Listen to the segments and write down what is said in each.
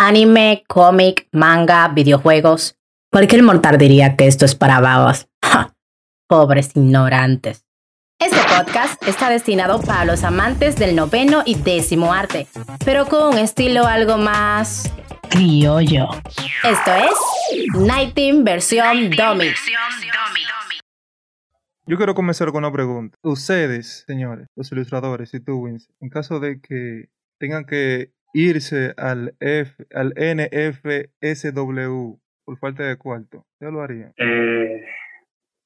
anime, cómic, manga, videojuegos. Cualquier mortal diría que esto es para babas. Pobres ignorantes. Este podcast está destinado para los amantes del noveno y décimo arte, pero con un estilo algo más criollo. Esto es Night Team versión Dummy. Yo quiero comenzar con una pregunta. Ustedes, señores, los ilustradores y tú, Vince, en caso de que tengan que irse al F, al NFSW por falta de cuarto, ¿qué lo harían? Eh,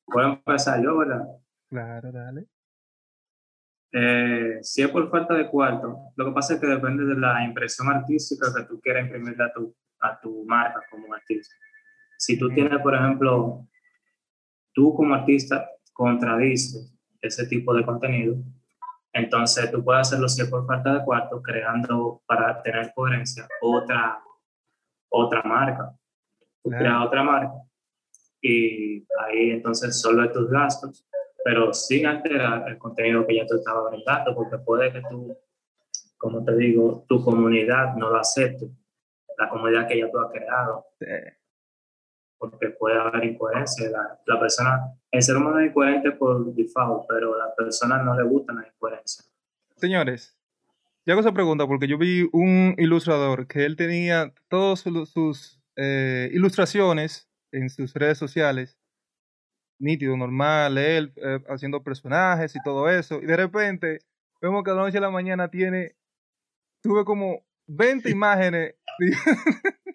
Puedo empezar yo, ¿verdad? Claro, dale. Eh, si es por falta de cuarto, lo que pasa es que depende de la impresión artística que tú quieras imprimir a tu, a tu marca como artista. Si tú tienes, por ejemplo, tú como artista contradices ese tipo de contenido, entonces tú puedes hacerlo si es por falta de cuarto, creando para tener coherencia otra, otra marca. Tú creas otra marca y ahí entonces solo tus gastos, pero sin alterar el contenido que ya tú estabas brindando, porque puede que tú, como te digo, tu comunidad no lo acepte, la comunidad que ya tú has creado. Porque puede haber incoherencia. La, la, persona, el ser humano es incoherente por default, pero a la persona no le gusta la incoherencia. Señores, yo hago esa pregunta porque yo vi un ilustrador que él tenía todas sus eh, ilustraciones en sus redes sociales, nítido, normal, él eh, haciendo personajes y todo eso, y de repente vemos que a la noche a la mañana tiene, tuve como 20 imágenes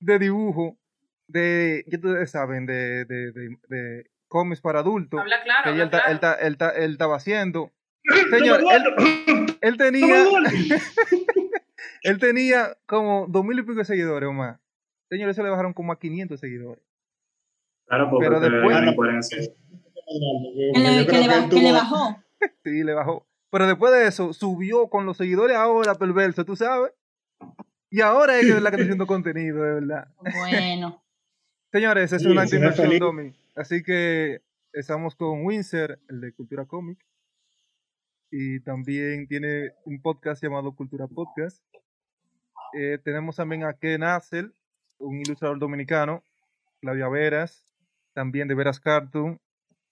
de, dibujo, de, ya ustedes saben, de, de, de, cómics para adultos, habla claro, que habla él, claro. él, él, él, estaba haciendo. Señor, él, él tenía, él tenía como dos mil y pico de seguidores o más. Señores, eso le bajaron como a 500 seguidores. Claro, porque Pero después- le, que le ba- que le bajó. Sí, le bajó. Pero después de eso, subió con los seguidores ahora, perverso, tú sabes. Y ahora es que es la que está haciendo contenido, de verdad. Bueno. Señores, es Sí, una inversión. Domi. Así que estamos con Windsor, el de Cultura Cómic. Y también tiene un podcast llamado Cultura Podcast. Eh, tenemos también a Ken Hassel, un ilustrador dominicano. Claudia Veras, también de Veras Cartoon.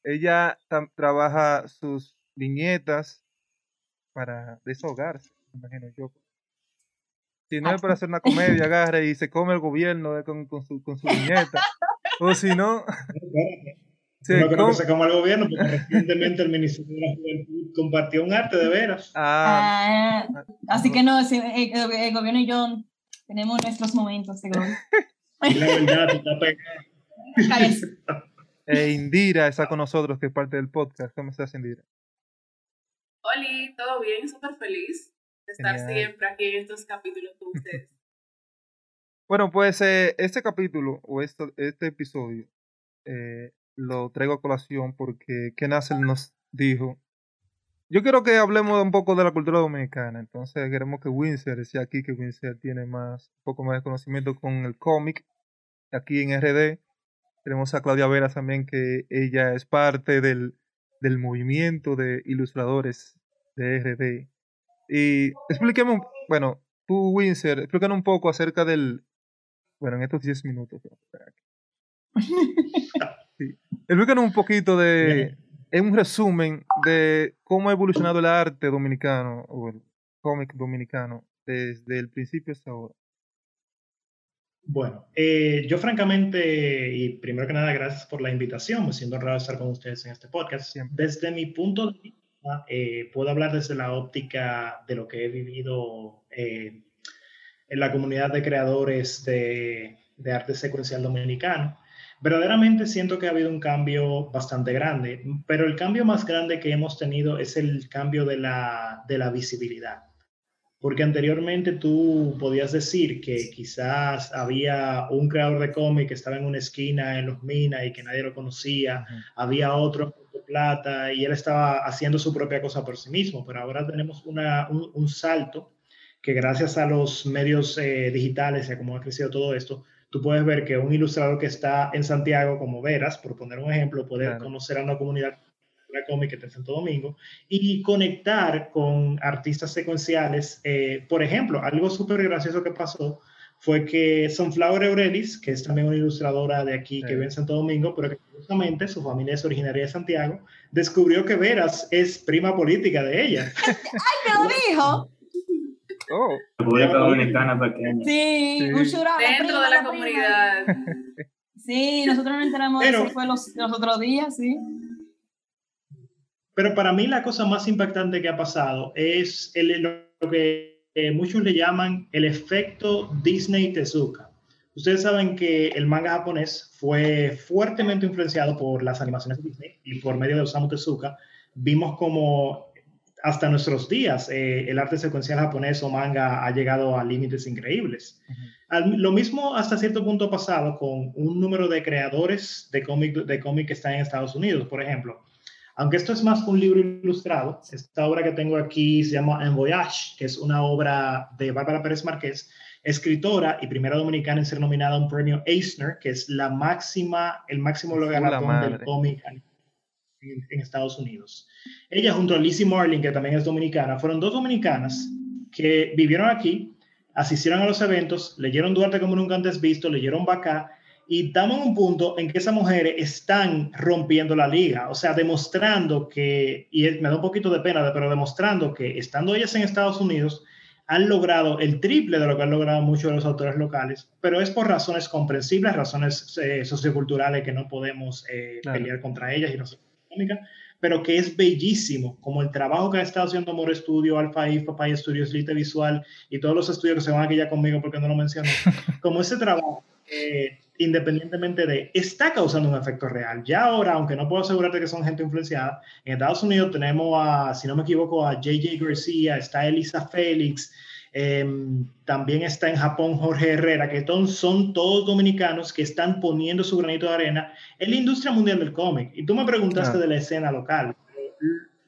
Ella trabaja sus viñetas para desahogarse, me imagino yo. Si no es para hacer una comedia, agarra y se come el gobierno eh, con, con su, con su viñeta. O si no, se no creo que se coma el gobierno, porque recientemente el Ministerio de la Juventud compartió un arte de veras. Ah, Ah, así que no, sí, el, gobierno y yo tenemos nuestros momentos. Y la verdad, pegado. Cállese. e Indira está con nosotros, que es parte del podcast. ¿Cómo estás, Indira? Oli, todo bien, súper feliz de estar Genial. siempre aquí en estos capítulos con ustedes. Bueno, pues eh, este capítulo o esto, este episodio eh, lo traigo a colación porque Ken Hassel nos dijo. Yo quiero que hablemos un poco de la cultura dominicana. Entonces queremos que Windsor decía aquí que Windsor tiene más, un poco más de conocimiento con el cómic aquí en RD. Tenemos a Claudia Veras también, que ella es parte del, del movimiento de ilustradores de RD. Y explíqueme, un- bueno, tú, Windsor, explícanos un poco acerca del, bueno, en estos 10 minutos. Sí. Explícanos un poquito de, en un resumen, de cómo ha evolucionado el arte dominicano o el cómic dominicano desde el principio hasta ahora. Bueno, eh, yo francamente, y primero que nada, gracias por la invitación, me siento honrado de estar con ustedes en este podcast. Siempre. Desde mi punto de vista, eh, puedo hablar desde la óptica de lo que he vivido eh, en la comunidad de creadores de, de arte secuencial dominicano. Verdaderamente siento que ha habido un cambio bastante grande, pero el cambio más grande que hemos tenido es el cambio de la, de la visibilidad. Porque anteriormente tú podías decir que quizás había un creador de cómic que estaba en una esquina en los minas y que nadie lo conocía, había otro en Puerto Plata y él estaba haciendo su propia cosa por sí mismo, pero ahora tenemos una, un, un salto que gracias a los medios eh, digitales y a cómo ha crecido todo esto, tú puedes ver que un ilustrador que está en Santiago, como Veras, por poner un ejemplo, puede Claro. conocer a una comunidad de cómic que está en Santo Domingo y conectar con artistas secuenciales. Eh, por ejemplo, algo súper gracioso que pasó fue que Sunflower Eurelis, que es también una ilustradora de aquí que Sí. vive en Santo Domingo, pero que justamente su familia es originaria de Santiago, descubrió que Veras es prima política de ella. ¡Ay, me lo dijo! Oh, República Dominicana pequeña. Sí, Sí. un Dentro de la comunidad. Sí, nosotros nos enteramos de Pero- eso fue los, los otros días, sí. Pero para mí la cosa más impactante que ha pasado es el- lo que eh, muchos le llaman el efecto Disney Tezuka. Ustedes saben que el manga japonés fue fuertemente influenciado por las animaciones de Disney y por medio de Osamu Tezuka vimos como hasta nuestros días eh, el arte secuencial japonés o manga ha llegado a límites increíbles. Al- lo mismo hasta cierto punto ha pasado con un número de creadores de cómic de cómic que están en Estados Unidos, por ejemplo. Aunque esto es más un libro ilustrado, esta obra que tengo aquí se llama En Voyage, que es una obra de Bárbara Pérez Márquez, escritora y primera dominicana en ser nominada a un premio Eisner, que es la máxima, el máximo galardón del cómic en, en Estados Unidos. Ella junto a Lizzie Marlin, que también es dominicana, fueron dos dominicanas que vivieron aquí, asistieron a los eventos, leyeron Duarte como nunca antes visto, leyeron Bacá, y estamos en un punto en que esas mujeres están rompiendo la liga, o sea, demostrando que, y me da un poquito de pena, pero demostrando que estando ellas en Estados Unidos, han logrado el triple de lo que han logrado muchos de los autores locales, pero es por razones comprensibles, razones eh, socioculturales que no podemos eh, Claro. pelear contra ellas y económicas, pero que es bellísimo, como el trabajo que ha estado haciendo More Studio, Alpha If, Papaya Studios, Lite Visual y todos los estudios que se van aquí ya conmigo porque no lo mencioné, como ese trabajo, eh, independientemente de, está causando un efecto real. Ya ahora, aunque no puedo asegurarte que son gente influenciada, en Estados Unidos tenemos a, si no me equivoco, a JJ García, está Elisa Félix, eh, también está en Japón Jorge Herrera, que son, son todos dominicanos que están poniendo su granito de arena en la industria mundial del cómic. Y tú me preguntaste de la escena local.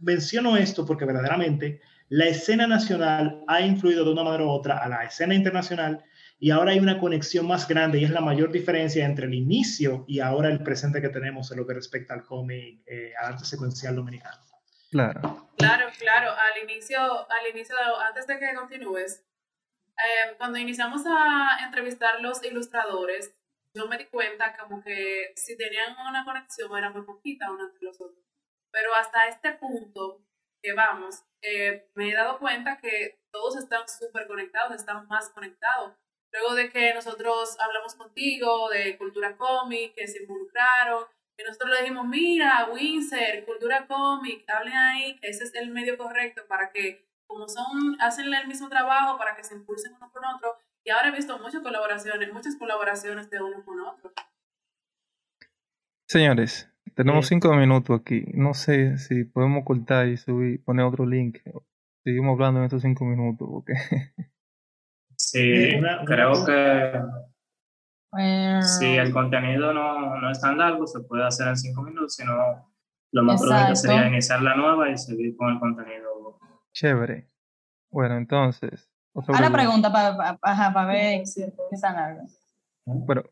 Menciono esto porque verdaderamente la escena nacional ha influido de una manera u otra a la escena internacional y ahora hay una conexión más grande y es la mayor diferencia entre el inicio y ahora el presente que tenemos en lo que respecta al cómic, eh, al arte secuencial dominicano. Claro. Claro, claro. Al inicio, al inicio, antes de que continúes, eh, cuando iniciamos a entrevistar los ilustradores, yo me di cuenta como que si tenían una conexión era muy poquita uno entre los otros. Pero hasta este punto que vamos, eh, me he dado cuenta que todos están súper conectados, están más conectados. Luego de que nosotros hablamos contigo de cultura cómic, que se involucraron, y nosotros le dijimos, mira, Windsor, cultura cómic, hablen ahí, que ese es el medio correcto para que, como son, hacen el mismo trabajo para que se impulsen uno con otro. Y ahora he visto muchas colaboraciones, muchas colaboraciones de uno con otro. Señores, tenemos Sí. cinco minutos aquí. No sé si podemos cortar y subir, poner otro link. Seguimos hablando en estos cinco minutos. porque Sí, Una- una creo cosa- que si el contenido no, no es tan largo, se puede hacer en cinco minutos, sino lo más prudente sería iniciar la nueva y seguir con el contenido. Chévere. Bueno, entonces. otra Ahora pregunta. para ver qué tan largo. Bueno,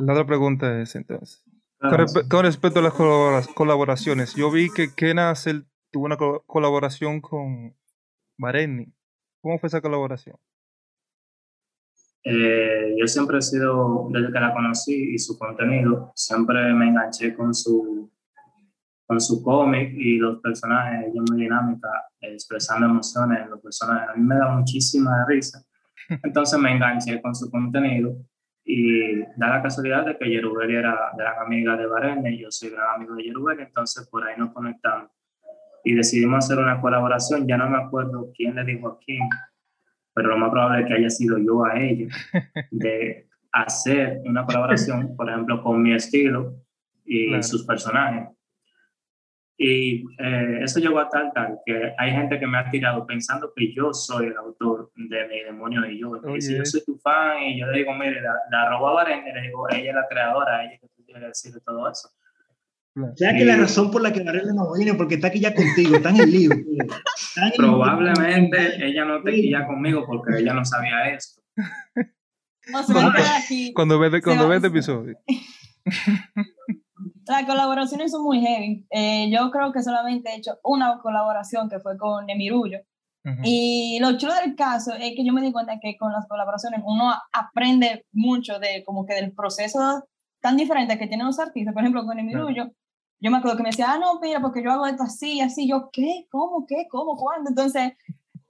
la otra pregunta es entonces. Claro, respe- con respecto a las colabora- colaboraciones, yo vi que Kenacel tuvo una co- colaboración con Bareni. ¿Cómo fue esa colaboración? Eh, yo siempre he sido, desde que la conocí y su contenido, siempre me enganché con su, con su cómic y los personajes, ella muy dinámica, eh, expresando emociones en los personajes. A mí me da muchísima risa. Entonces me enganché con su contenido y da la casualidad de que Yerubeli era gran amiga de Varene y yo soy gran amigo de Yerubeli, entonces por ahí nos conectamos. Y decidimos hacer una colaboración, ya no me acuerdo quién le dijo a quién, pero lo más probable es que haya sido yo a ella, de hacer una colaboración, por ejemplo, con mi estilo y Claro. sus personajes. Y eh, eso llegó a tal tal que hay gente que me ha tirado pensando que yo soy el autor de Mi Demonio y yo. Y si yo soy tu fan y yo le digo, mire, la, la roba Varenne, le digo, ella es la creadora, ella que tú que decir de todo eso. O sea que la razón por la que Varela no viene porque está aquí ya contigo, está en el lío. en el- Probablemente ella no te guía conmigo porque ella no sabía esto. No se va a quedar aquí. Cuando ves cuando ves este episodio. Las colaboraciones son muy heavy. Eh, yo creo que solamente he hecho una colaboración que fue con Emirullo, Ujú. Y lo chulo del caso es que yo me di cuenta que con las colaboraciones uno aprende mucho de como que del proceso tan diferente que tienen los artistas. Por ejemplo, con Emilio, Claro. Yo me acuerdo que me decía, ah, no, mira, porque yo hago esto así, así, yo, ¿qué? ¿Cómo? ¿Qué? ¿Cómo? ¿Cuándo? Entonces,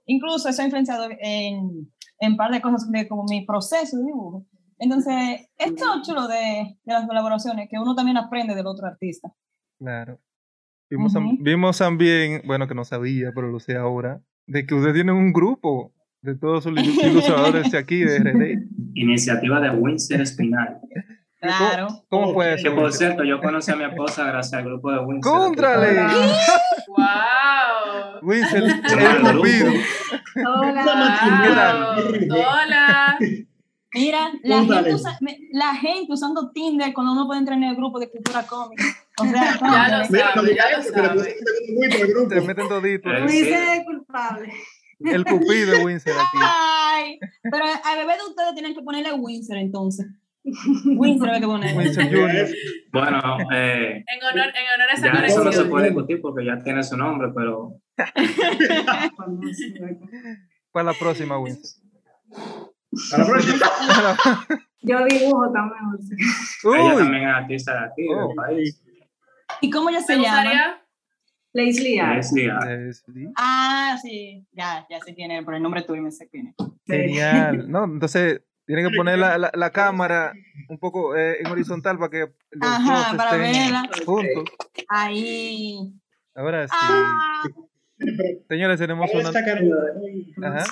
incluso eso ha influenciado en, en par de cosas de como mi proceso de dibujo. Entonces, esto es lo chulo de, de las colaboraciones, que uno también aprende del otro artista. Claro. Vimos, vimos también, bueno, que no sabía, pero lo sé ahora, de que ustedes tienen un grupo de todos los ilu- ilustradores de aquí, de RD. Iniciativa de Winston Espinal. Claro. ¿Cómo fue Ok. Que eso? por cierto, yo conocí a mi esposa gracias al grupo de Winston. ¡Cóntrale! ¡Wow! Winston, el, cupido. Wow. Hola. Mira, la gente, usa- me- la gente usando Tinder cuando uno puede entrar en el grupo de cultura cómica. O sea, Ya lo. Mira, sabe, ya lo que sabe. al. Te meten todito. Eh, es culpable. El cupido de Winston aquí. Ay, pero a bebé de ustedes tienen que ponerle Windsor entonces. Windsor hay que. Winston Jr. Bueno, eh, En honor, en honor a esa ya eso no se puede discutir porque ya tiene su nombre, pero Para la próxima, Winston. A la próxima. Yo dibujo también. sea. ella Uy, también es artista de aquí, Oh. del país. ¿Y cómo ella ¿Te se llama? gustaría? Leslie. Leslie. Ah, sí, ya, ya sé quién es, por el nombre tuyo me sé quién es. Genial. No, entonces tienen que poner la, la, la cámara un poco eh, en horizontal para que los Ajá, dos para estén verla. juntos. Ahí. Ahora sí. Ah, Señores, tenemos una. Ajá.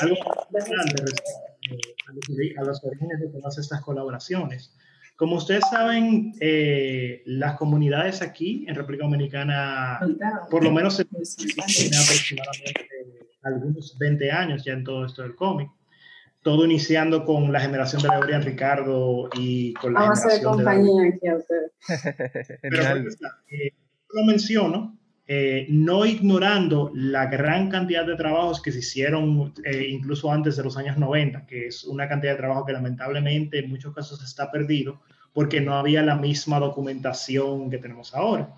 algo importante respecto a los orígenes de todas estas colaboraciones. Como ustedes saben, eh, las comunidades aquí en República Dominicana, por lo menos se aproximadamente algunos 20 años ya en todo esto del cómic. Todo iniciando con la generación de Gabriel Ricardo y con la Vamos a hacer generación de compañía aquí a ustedes. Pero está, eh, lo menciono, eh, no ignorando la gran cantidad de trabajos que se hicieron eh, incluso antes de los años 90, que es una cantidad de trabajo que lamentablemente en muchos casos está perdido porque no había la misma documentación que tenemos ahora.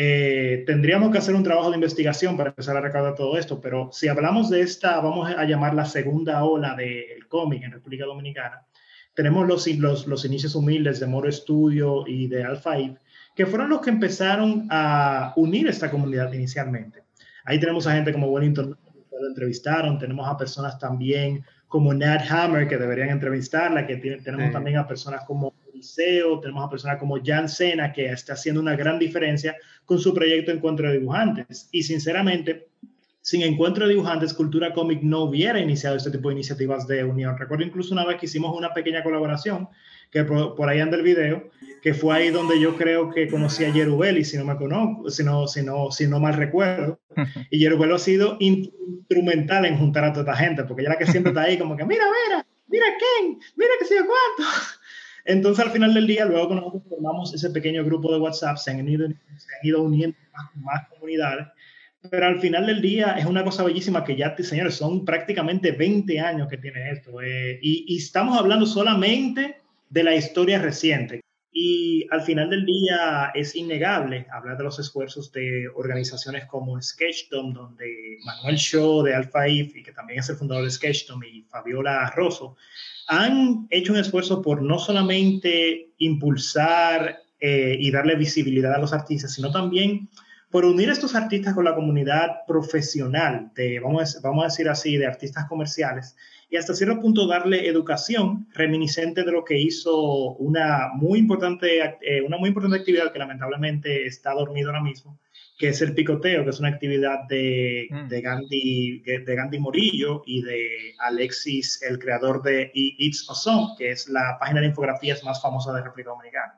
Eh, tendríamos que hacer un trabajo de investigación para empezar a recaudar todo esto, pero si hablamos de esta, vamos a llamar la segunda ola del cómic en República Dominicana, tenemos los, los, los inicios humildes de Moro Studio y de Alpha Eve, que fueron los que empezaron a unir esta comunidad inicialmente. Ahí tenemos a gente como Wellington, que lo entrevistaron, tenemos a personas también como Nat Hammer, que deberían entrevistarla, que tiene- tenemos Sí. también a personas como Odiseo, tenemos a personas como Jan Sena, que está haciendo una gran diferencia con su proyecto Encuentro de Dibujantes. Y sinceramente, sin Encuentro de Dibujantes, Cultura Cómic no hubiera iniciado este tipo de iniciativas de unión. Recuerdo incluso una vez que hicimos una pequeña colaboración, que por, por ahí anda el video, que fue ahí donde yo creo que conocí a Yerubeli, si no me conozco, si no, si no, si no mal recuerdo. Y Yerubeli ha sido in- instrumental en juntar a toda esta gente, porque ella es la que siempre está ahí como que, mira, mira, mira Ken, mira que sé yo cuánto. Entonces al final del día, luego que nosotros formamos ese pequeño grupo de WhatsApp, se han ido, se han ido uniendo más, más comunidades, pero al final del día es una cosa bellísima que ya, señores, son prácticamente 20 años que tiene esto. eh, y, y estamos hablando solamente de la historia reciente. Y al final del día es innegable hablar de los esfuerzos de organizaciones como Sketchdom, donde Manuel Shaw de Alpha Eve, y que también es el fundador de Sketchdom, y Fabiola Rosso, han hecho un esfuerzo por no solamente impulsar eh, y darle visibilidad a los artistas, sino también por unir a estos artistas con la comunidad profesional, de, vamos, a, vamos a decir así, de artistas comerciales, y hasta cierto punto darle educación reminiscente de lo que hizo una muy importante, eh, una muy importante actividad que lamentablemente está dormido ahora mismo, que es el picoteo, que es una actividad de, Mm. de, Gandhi, de Gandhi Morillo y de Alexis, el creador de It's Awesome, que es la página de infografías más famosa de República Dominicana.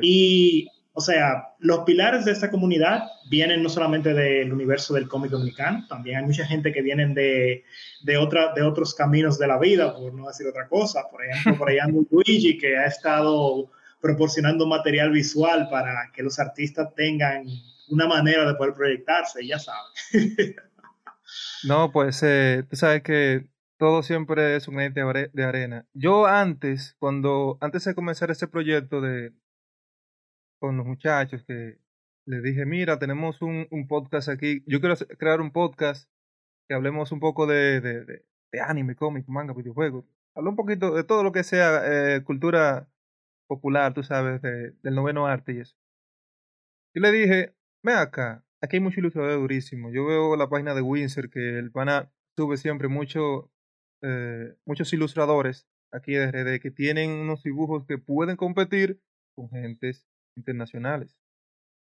Y, o sea, los pilares de esta comunidad vienen no solamente del universo del cómic dominicano, también hay mucha gente que vienen de, de, otra, de otros caminos de la vida, por no decir otra cosa. Por ejemplo, por allá Luigi, que ha estado proporcionando material visual para que los artistas tengan una manera de poder proyectarse, ya saben. No, pues eh, tú sabes que todo siempre es un granito de are- de arena. Yo antes, cuando antes de comenzar este proyecto de con los muchachos, que les dije, mira, tenemos un, podcast aquí, yo quiero crear un podcast que hablemos un poco de, de, anime, cómic, manga, videojuegos. Habla un poquito de todo lo que sea eh, cultura popular, tú sabes, de, del noveno arte y eso. Yo le dije, ve acá, aquí hay mucho ilustrador durísimo. Yo veo la página de Windsor que el pana sube siempre mucho, eh, muchos ilustradores aquí de RD que tienen unos dibujos que pueden competir con gentes internacionales.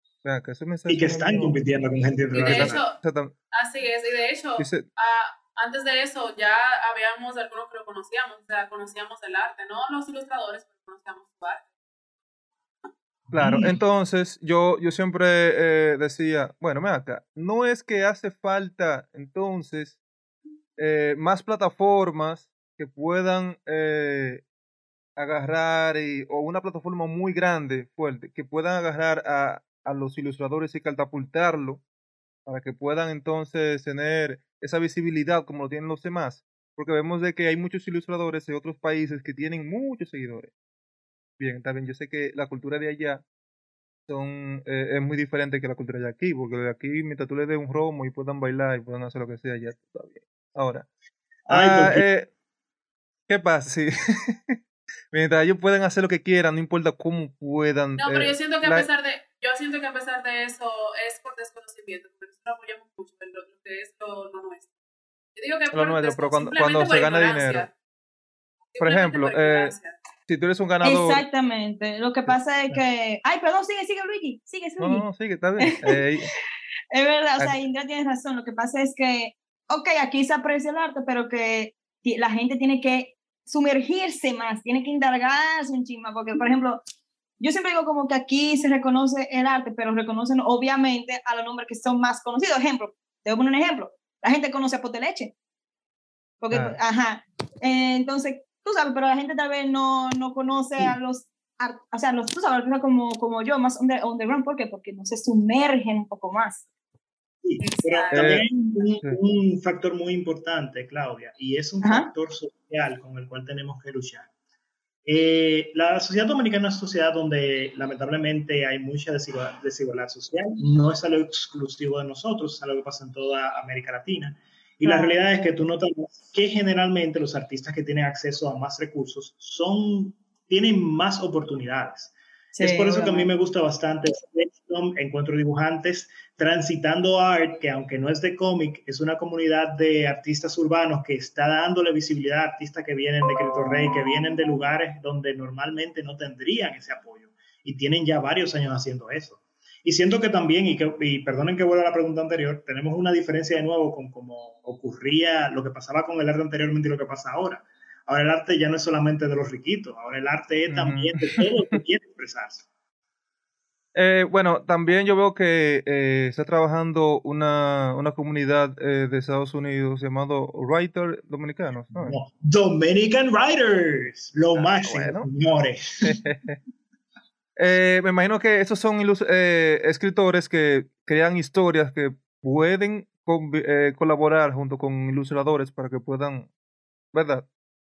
O sea, que ese mensaje Y que están mío- compitiendo con gente Y de internacional. hecho, así es, y de hecho, dice- ah, antes de eso ya habíamos algunos que lo conocíamos, o sea, conocíamos el arte, no los ilustradores, pero conocíamos su arte. Claro, Mm. entonces yo, yo siempre eh, decía, bueno, ven acá, no es que hace falta entonces eh, más plataformas que puedan eh, agarrar y, o una plataforma muy grande, fuerte, que puedan agarrar a, a los ilustradores y catapultarlo para que puedan entonces tener esa visibilidad como lo tienen los demás, porque vemos de que hay muchos ilustradores de otros países que tienen muchos seguidores. Bien, está bien, yo sé que la cultura de allá son eh, es muy diferente que la cultura de aquí, porque de aquí mientras tú le des un romo y puedan bailar y puedan hacer lo que sea, ya está bien. Ahora, Ay, ah, porque- eh, ¿qué pasa? Sí. mientras ellos puedan hacer lo que quieran, no importa cómo puedan. No, pero eh, yo siento que a la- pesar de, yo siento que a pesar de eso es por desconocimiento, porque nosotros apoyamos mucho en lo, que es lo, lo nuestro. Yo digo que Lo por nuestro, pero cuando- cuando se por gana dinero. Por ejemplo, por eh. Si tú eres un ganador. Exactamente. Lo que pasa es que. Ay, perdón, sigue, sigue, Luigi. Sigue, No, Luigi. no, no, sí, que está bien. Eh, Es verdad, o sea, Indra tiene razón. Lo que pasa es que, ok, aquí se aprecia el arte, pero que la gente tiene que sumergirse más, tiene que indagarse un chisme, porque, por ejemplo, yo siempre digo como que aquí se reconoce el arte, pero reconocen obviamente a los nombres que son más conocidos. Ejemplo, te voy a poner un ejemplo. La gente conoce a Poteleche. Porque, Ah. ajá. Eh, entonces, tú sabes, pero la gente tal vez no, no conoce a los, ar- o sea, los, tú sabes, artistas como, como yo, más under- underground, ¿por qué? Porque no se sumergen un poco más. Sí, pero también Eh, un, sí. un factor muy importante, Claudia, y es un Ajá. factor social con el cual tenemos que luchar. Eh, la sociedad dominicana es una sociedad donde lamentablemente hay mucha desigualdad, desigualdad social. No es algo exclusivo de nosotros, es algo que pasa en toda América Latina. Y la realidad es que tú notas que generalmente los artistas que tienen acceso a más recursos son, tienen más oportunidades. es por eso que a mí me gusta bastante Encuentro Dibujantes, Transitando Art, que aunque no es de cómic, es una comunidad de artistas urbanos que está dándole visibilidad a artistas que vienen de Cristo Rey, que vienen de lugares donde normalmente no tendrían ese apoyo. Y tienen ya varios años haciendo eso. Y siento que también, y, que, y perdonen que vuelva a la pregunta anterior, tenemos una diferencia de nuevo con cómo ocurría lo que pasaba con el arte anteriormente y lo que pasa ahora. Ahora el arte ya no es solamente de los riquitos, ahora el arte es también de todo lo que quiere expresarse. Eh, bueno, también yo veo que eh, está trabajando una, una comunidad eh, de Estados Unidos llamado Writer Dominicanos. ¿no? No, Dominican Writers, lo Ah, máximo, bueno. señores. Eh, me imagino que esos son eh, escritores que crean historias que pueden eh, colaborar junto con ilustradores para que puedan, ¿verdad?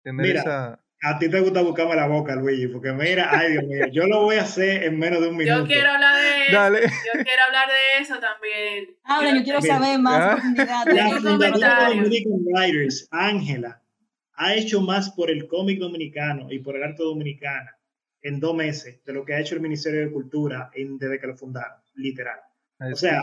Tener Mira, esa... A ti te gusta buscarme la boca, Luigi, porque mira, ay Dios mío, yo lo voy a hacer en menos de un minuto. Yo quiero hablar de eso. Dale. Yo quiero hablar de eso también. Ahora, yo quiero Mira, saber más ah. profundidad. La. Dominican Writers, Ángela, ha hecho más por el cómic dominicano y por el arte dominicano en dos meses de lo que ha hecho el Ministerio de Cultura en- desde que lo fundaron, literal. Ay, O sea.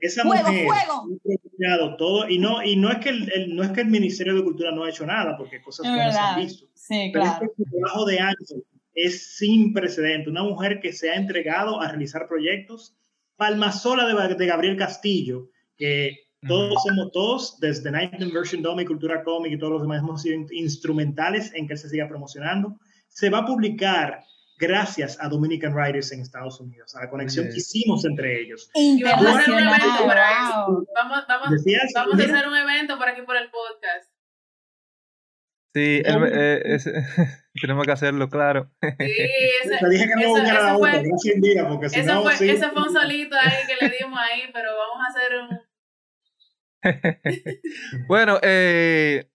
Esa ¡Fuego, mujer fuego! ha propiciado todo y no y no es que el, el- no es que el Ministerio de Cultura no ha hecho nada porque cosas buenas se han visto. Sí, Pero claro. es que el trabajo de Ángel es sin precedente. Una mujer que se ha entregado a realizar proyectos. Palma sola de, de Gabriel Castillo, que todos hemos, todos, desde Night Version Dome y Cultura Comic y todos los demás, hemos sido in- instrumentales en que él se siga promocionando. Se va a publicar gracias a Dominican Writers en Estados Unidos, a la conexión que hicimos entre ellos. Vamos a hacer un evento Internacional. para eso. Wow. Vamos, vamos, Decías, vamos a mira, hacer un evento por aquí por el podcast. Sí, el- eh, tenemos que hacerlo, claro. Sí, ese, te dije que no fue- porque si no, fue, sí. ese fue un solito ahí que le dimos ahí, pero vamos a hacer un... Bueno, eh,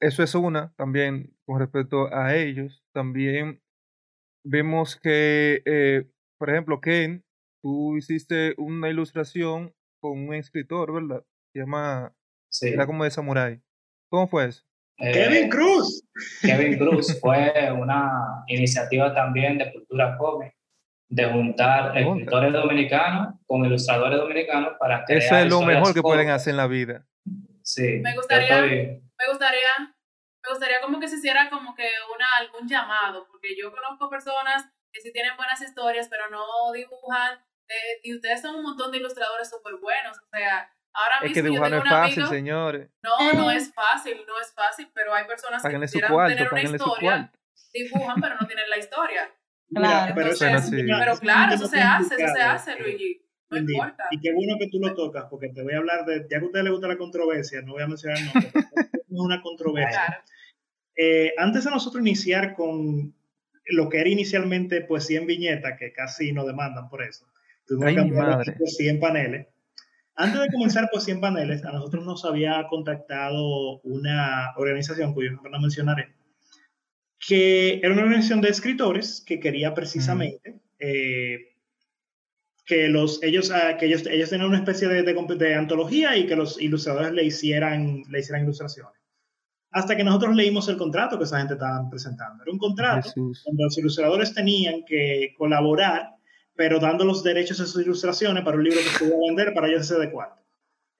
eso es una, también con respecto a ellos. También vemos que, eh, por ejemplo, Ken, tú hiciste una ilustración con un escritor, ¿verdad? Se llama Sí. Era como de samurái. ¿Cómo fue eso? Eh, Kevin Cruz. Kevin Cruz fue una iniciativa también de cultura cómic, de juntar escritores dominicanos con ilustradores dominicanos para crear Eso es lo mejor que pueden hacer en la vida. Sí. Me gustaría- me gustaría, me gustaría como que se hiciera como que una, algún llamado, porque yo conozco personas que sí tienen buenas historias, pero no dibujan, eh, y ustedes son un montón de ilustradores súper buenos, o sea, ahora Es mismo que yo dibujar no es fácil, amigo, señores. no, no Eh. es fácil, no es fácil, pero hay personas que Páganle su quisieran cuarto, tener una historia, cuarto. dibujan, pero no tienen la historia. Claro. pero eso Entonces, es un sí. Pero claro, eso se hace, eso se complicado, hace, eh, Luigi, no Wendy, importa. Y qué bueno que tú lo tocas, porque te voy a hablar de, ya que a usted le gusta la controversia, no voy a mencionar el nombre, pero es una controversia. Claro. Eh, antes de nosotros iniciar con lo que era inicialmente poesía en viñeta, que casi nos demandan por eso, tuvimos que madre. poesía en paneles. Antes de comenzar poesía en paneles, a nosotros nos había contactado una organización cuyo nombre no mencionaré, que era una organización de escritores que quería precisamente eh, que los ellos ah, que ellos ellos tenían una especie de, de de antología y que los ilustradores le hicieran le hicieran ilustraciones hasta que nosotros leímos el contrato que esa gente estaba presentando. Era un contrato Jesús. donde los ilustradores tenían que colaborar pero dando los derechos a sus ilustraciones para un libro que se iba a vender para ellos hacer de cuarto.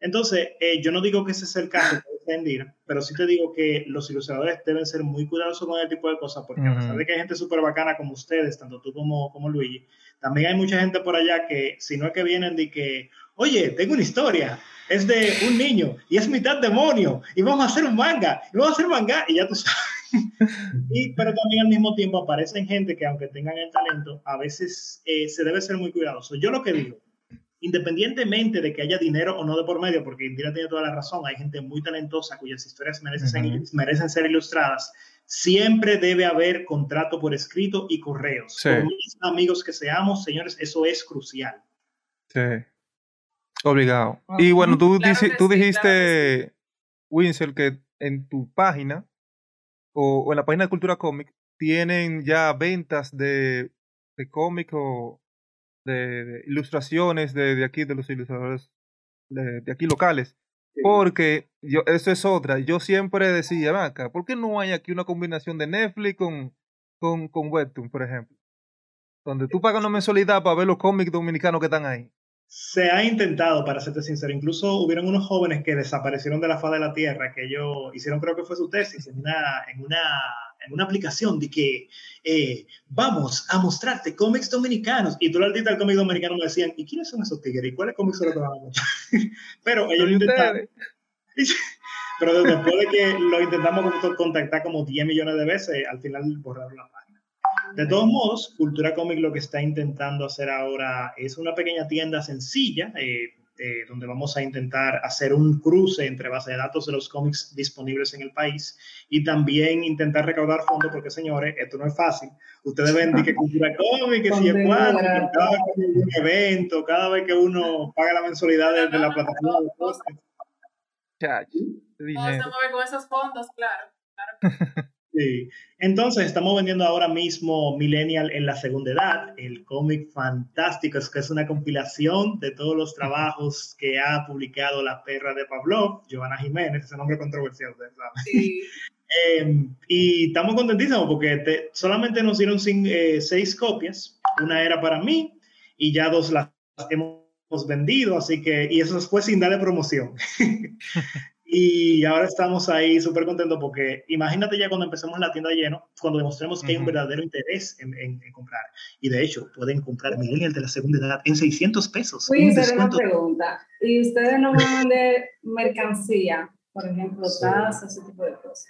Entonces eh, yo no digo que ese es el caso que defendir, pero sí te digo que los ilustradores deben ser muy cuidadosos con el tipo de cosas, porque a pesar de que hay gente súper bacana como ustedes, tanto tú como, como Luigi, también hay mucha gente por allá que, si no es que vienen de que, oye, tengo una historia, es de un niño y es mitad demonio, y vamos a hacer un manga, y vamos a hacer manga, y ya tú sabes. y, pero también al mismo tiempo aparecen gente que, aunque tengan el talento, a veces eh, se debe ser muy cuidadoso. Yo lo que digo, independientemente de que haya dinero o no de por medio, porque Indira tiene toda la razón, hay gente muy talentosa cuyas historias merecen, ser, Ujú. merecen ser ilustradas, siempre debe haber contrato por escrito y correos. Sí. Por más amigos que seamos, señores, eso es crucial. Sí. Obligado. Y bueno, tú, Claro dici- que tú sí, dijiste, Winsel, que en tu página o, o en la página de Cultura Cómic tienen ya ventas de, de cómic o de, de ilustraciones de, de aquí, de los ilustradores de, de aquí locales. Porque yo, eso es otra. Yo siempre decía, "Ven acá, ¿por qué no hay aquí una combinación de Netflix con, con, con Webtoon, por ejemplo? Donde tú pagas una mensualidad para ver los cómics dominicanos que están ahí. Se ha intentado, para serte sincero, incluso hubieron unos jóvenes que desaparecieron de la faz de la tierra, que ellos hicieron, creo que fue su tesis, en una, en una, en una aplicación de que eh, vamos a mostrarte cómics dominicanos. Y tú le artista del cómic dominicano me decían, ¿y quiénes son esos tigres? ¿Y cuáles cómics son los que van a mostrar? Pero ellos lo ¿y intentaron. Pero después de que lo intentamos con- contactar como 10 millones de veces, al final borraron la página. De todos modos, Cultura Cómic lo que está intentando hacer ahora es una pequeña tienda sencilla, eh, eh, donde vamos a intentar hacer un cruce entre base de datos de los cómics disponibles en el país y también intentar recaudar fondos, porque señores, esto no es fácil. Ustedes ven que Cultura Cómic, que si es cuánto, cada vez que hay un evento, cada vez que uno paga la mensualidad de, de la plataforma de Chacho, Todo se mueve con esos fondos, claro. Sí. Entonces, estamos vendiendo ahora mismo Millennial en la segunda edad, el cómic fantástico, es que es una compilación de todos los trabajos que ha publicado la perra de Pavlov, Giovanna Jiménez, ese nombre controversial, saben. Sí. Eh, y estamos contentísimos porque te- solamente nos dieron eh, seis copias, una era para mí y ya dos las hemos vendido, así que, y eso fue sin darle promoción. Y ahora estamos ahí súper contentos porque imagínate ya cuando empecemos la tienda lleno, cuando demostremos que hay un verdadero interés en, en- en comprar. Y de hecho, pueden comprar Millennial de la segunda edad en 600 pesos. Voy a hacer una pregunta. ¿Y ustedes no van de mercancía? Por ejemplo, Sí. tazas, ese tipo de cosas.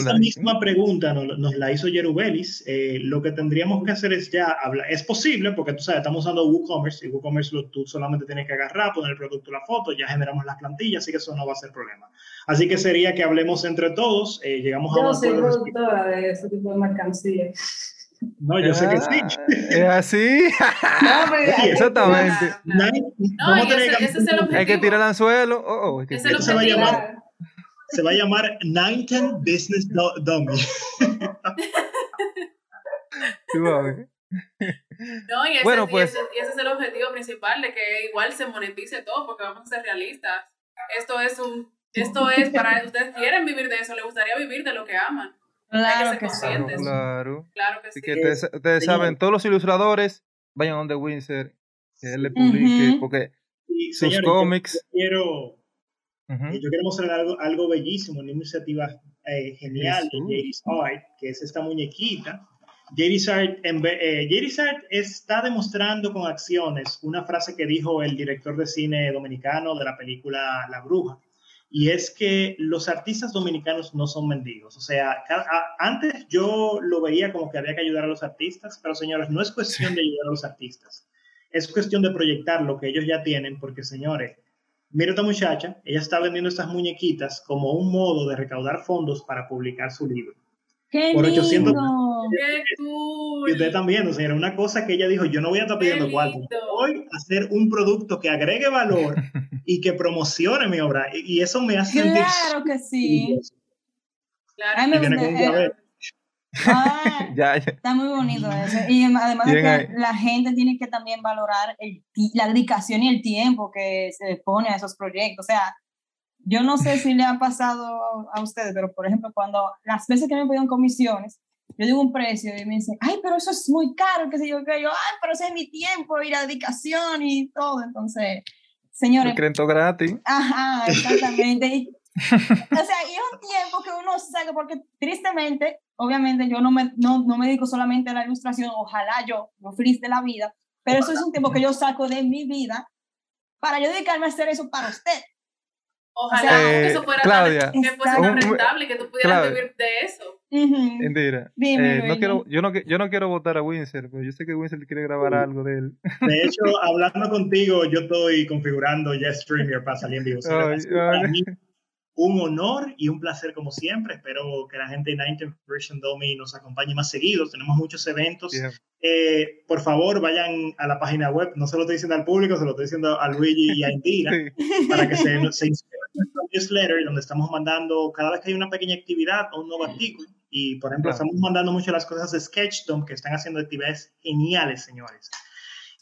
Esa misma pregunta nos, nos la hizo Yerubelis. Eh, lo que tendríamos que hacer es ya hablar. Es posible, porque tú sabes, estamos usando WooCommerce y WooCommerce lo, tú solamente tienes que agarrar, poner el producto, la foto, ya generamos las plantillas, así que eso no va a ser problema. Así que sería que hablemos entre todos, eh, llegamos a Yo un soy productora de ese tipo de mercancía. No, yo sé que sí. Ah, Es así. No, pero Exactamente. No, a ese- ese es el objetivo. Hay que tirar el anzuelo. Oh, oh, hay que es el se va a objetivo. llamar- Se va a llamar Nineten Business Dummy. No, y ese, Bueno, y pues- ese- y ese es el objetivo principal, de que igual se monetice todo, porque vamos a ser realistas. Esto es un Esto es para ustedes quieren vivir de eso, les gustaría vivir de lo que aman. Claro ser que sí. Claro, conscientes. claro. Claro que Así sí. que ustedes, saben, todos los ilustradores, vayan donde Winsor, que él le publique, porque Y, sus cómics... Yo yo quiero mostrar algo, algo bellísimo, una iniciativa eh, genial de JD's Art, que es esta muñequita. JD's Art, eh, Art está demostrando con acciones una frase que dijo el director de cine dominicano de la película La Bruja, y es que los artistas dominicanos no son mendigos. O sea, antes yo lo veía como que había que ayudar a los artistas, pero señores, no es cuestión de ayudar a los artistas, es cuestión de proyectar lo que ellos ya tienen, porque señores, mira esta muchacha, ella está vendiendo estas muñequitas como un modo de recaudar fondos para publicar su libro. ¡Qué Por 800 lindo! ¡Qué Y ustedes están viendo, señora, una cosa que ella dijo, yo no voy a estar pidiendo cuarto, voy a hacer un producto que agregue valor y que promocione mi obra. Y, y eso me hace sentir Claro que sí. Claro Ay, que me Ah, Ya, ya. Está muy bonito eso. Y em, además de que ahí. la gente tiene que también valorar el, la dedicación y el tiempo que se pone a esos proyectos. O sea, yo no sé si le ha pasado a ustedes, pero por ejemplo, cuando las veces que me piden comisiones, yo digo un precio y me dicen, ay, pero eso es muy caro, qué sé yo, qué yo, ay, pero ese es mi tiempo y la dedicación y todo. Entonces, señores, todo gratis. Ajá, exactamente. Y- o sea, y es un tiempo que uno saca, porque tristemente, obviamente yo no me, no, no me dedico solamente a la ilustración, ojalá yo, yo feliz de la vida, pero eso es un tiempo que yo saco de mi vida para yo dedicarme a hacer eso para usted. Ojalá O sea, que eh, eso fuera Claudia, tan, que fuese tan rentable que tú pudieras Claudia. vivir de eso. Ujú. Mentira. Dime, Eh, no quiero, yo, no, yo no quiero votar a Winsor, pero yo sé que Winsor quiere grabar algo de él. De hecho, hablando contigo, yo estoy configurando ya StreamYard para salir en vivo. Para ay. mí un honor y un placer como siempre. Espero que la gente de 19th Version Domi nos acompañe más seguido. Tenemos muchos eventos. Yeah. Eh, por favor, vayan a la página web. No se lo estoy diciendo al público, se lo estoy diciendo a Luigi y a Indira Sí. para que se, se inscriban en nuestro newsletter donde estamos mandando cada vez que hay una pequeña actividad o un nuevo artículo. Y, por ejemplo, Claro. estamos mandando mucho las cosas de Sketchdom que están haciendo actividades geniales, señores.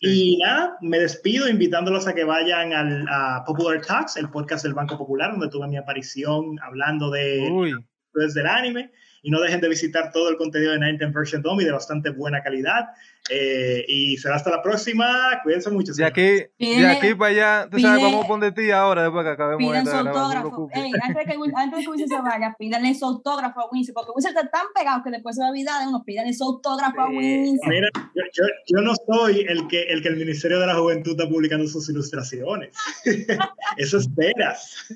Sí. Y nada, me despido invitándolos a que vayan al, a Popular Talks, el podcast del Banco Popular, donde tuve mi aparición hablando de Uy, desde el anime. Y no dejen de visitar todo el contenido de 19 Version Domi de bastante buena calidad. Eh, y será hasta la próxima. Cuídense mucho. de aquí, de Pídele- aquí para allá, tú sabes, pide- vamos a poner de ti ahora, después que acabemos Piden su autógrafo. Ey, antes, de que, antes de que Winsor se vaya, pídanle su autógrafo a Winsor, porque Winsor está tan pegado que después se va a olvidar de uno. Pídanle su autógrafo a Sí. Winsor. Mira, yo, yo, yo no soy el que, el que el Ministerio de la Juventud está publicando sus ilustraciones. Eso esperas.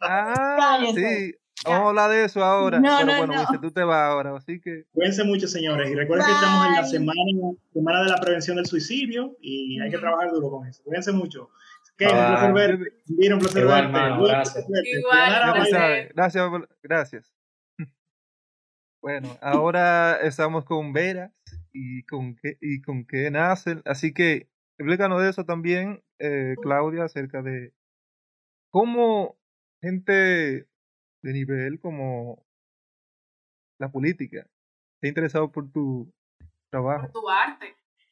Ah, sí. Vamos a hablar de eso ahora. No, pero no, bueno, no. Winsor, tú te vas ahora, así que Cuídense mucho, señores. Y recuerden que estamos en la Bye. semana, semana de la prevención del suicidio y hay que trabajar duro con eso. Cuídense mucho. Que Bye. un placer verte. Mira, un placer Igual, verte. mano, gracias. Igual, bye. Gracias, gracias. Bueno, ahora estamos con Vera y con qué y con qué nacen, así que explícanos de eso también, eh, Claudia, acerca de cómo gente de nivel como la política está interesado por tu trabajo. Por tu arte.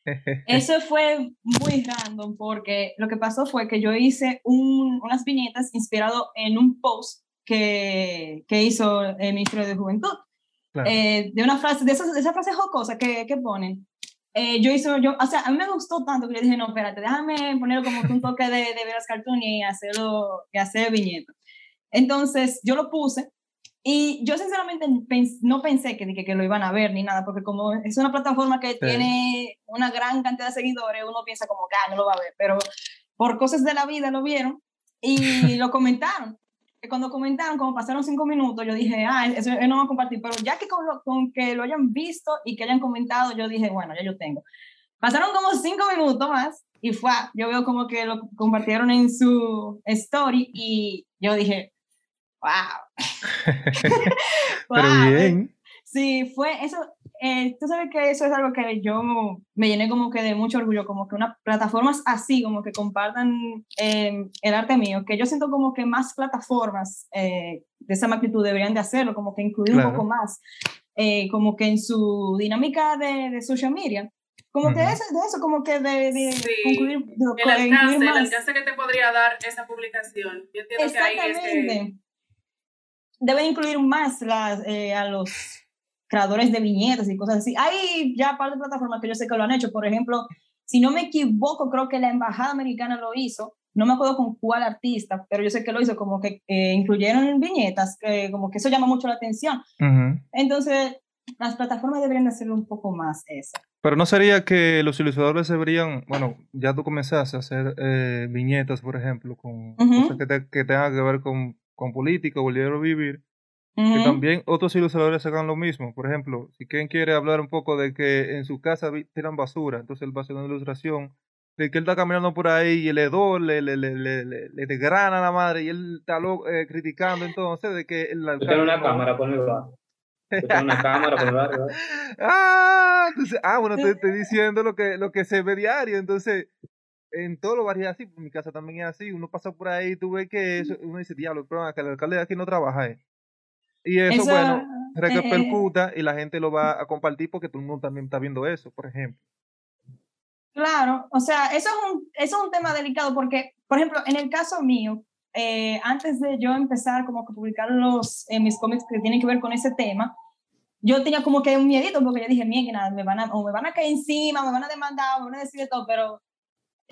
Eso fue muy random porque lo que pasó fue que yo hice un- unas viñetas inspirado en un post que, que hizo el Ministerio de Juventud. Claro. eh, de una frase, de, esas, de esa frase jocosa que, que ponen. Eh, yo hice, yo, o sea, a mí me gustó tanto que yo dije, no, espérate, déjame ponerlo como un toque de, de veras cartoon y hacerlo, y hacer viñetas. Entonces, yo lo puse y yo sinceramente no pensé que, que, que lo iban a ver ni nada, porque como es una plataforma que tiene una gran cantidad de seguidores, uno piensa como que ah, no lo va a ver, pero por cosas de la vida lo vieron y lo comentaron. Que cuando comentaron, como pasaron cinco minutos, yo dije, ah, eso no va a compartir, pero ya que con, lo- con que lo hayan visto y que hayan comentado, yo dije, bueno, ya yo tengo. Pasaron como cinco minutos más y fue, yo veo como que lo compartieron en su story y yo dije, wow. Pero Wow. bien, Sí, fue eso. eh, tú sabes que eso es algo que yo me llené como que de mucho orgullo, como que unas plataformas así, como que compartan eh, el arte mío, que yo siento como que más plataformas eh, de esa magnitud deberían de hacerlo, como que incluir Claro. un poco más, eh, como que en su dinámica de, de social media. Como que Ujú. eso, de eso, como que de, de Sí. incluir, de- El alcance, el alcance que te podría dar esa publicación. Yo entiendo que ahí es que Exactamente. Deben incluir más las, eh, a los creadores de viñetas y cosas así. Hay ya par de plataformas que yo sé que lo han hecho. Por ejemplo, si no me equivoco, creo que la Embajada Americana lo hizo. No me acuerdo con cuál artista, pero yo sé que lo hizo, como que eh, incluyeron viñetas, que como que eso llama mucho la atención. Ujú. Entonces, las plataformas deberían de hacerlo un poco más eso. Pero no sería que los ilustradores deberían, bueno, ya tú comenzaste a hacer eh, viñetas, por ejemplo, con Ujú. cosas que, te- que tengan que ver con, con política el diario vivir, que Ujú. también otros ilustradores hagan lo mismo. Por ejemplo, si quien quiere hablar un poco de que en su casa tiran basura, entonces él va a hacer una ilustración de que él está caminando por ahí y el hedor le, le, le, le, le, le desgrana la madre y él está lo- eh, criticando entonces de que el alcalde una no- cámara. Tú tienes una cámara por mi barrio. Ah, entonces, ah, bueno, te estoy diciendo lo que, lo que se ve diario. Entonces, en todos los barrios así, mi casa también es así. Uno pasa por ahí, tú ves que eso, uno dice, diablo, pero que el alcalde de aquí no trabaja. eh". Y eso, Eso, bueno, eh, repercuta y la gente lo va a compartir porque todo el mundo también está viendo eso, por ejemplo. Claro, o sea, eso es un, eso es un tema delicado porque, por ejemplo, en el caso mío, eh, antes de yo empezar como que publicar los, eh, mis cómics que tienen que ver con ese tema, yo tenía como que un miedito porque yo dije, mira, me van a, o me van a caer encima, me van a demandar, me van a decir de todo, pero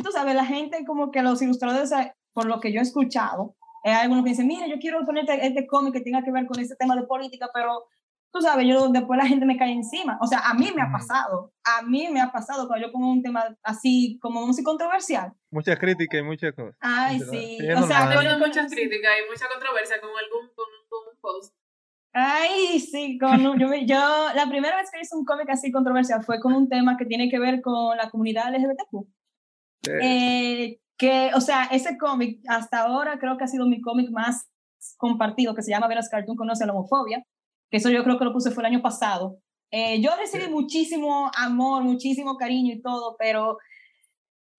tú sabes, la gente como que los ilustradores, eh, por lo que yo he escuchado, hay algunos que dicen, mira, yo quiero ponerte este cómic que tenga que ver con ese tema de política, pero tú sabes, yo después la gente me cae encima. O sea, a mí me ha pasado, a mí me ha pasado cuando yo pongo un tema así como muy controversial. Muchas críticas y muchas cosas. Ay, sí. O sea, tenido con- muchas críticas y mucha controversia con algún con, con un post. Ay, sí, con un- yo, me- yo, la primera vez que hice un cómic así controversial fue con un tema que tiene que ver con la comunidad LGBTQ. Eh, que, o sea, ese cómic hasta ahora creo que ha sido mi cómic más compartido, que se llama Veras Cartoon Conoce la Homofobia, que eso yo creo que lo puse fue el año pasado. Eh, yo recibí Sí. muchísimo amor, muchísimo cariño y todo, pero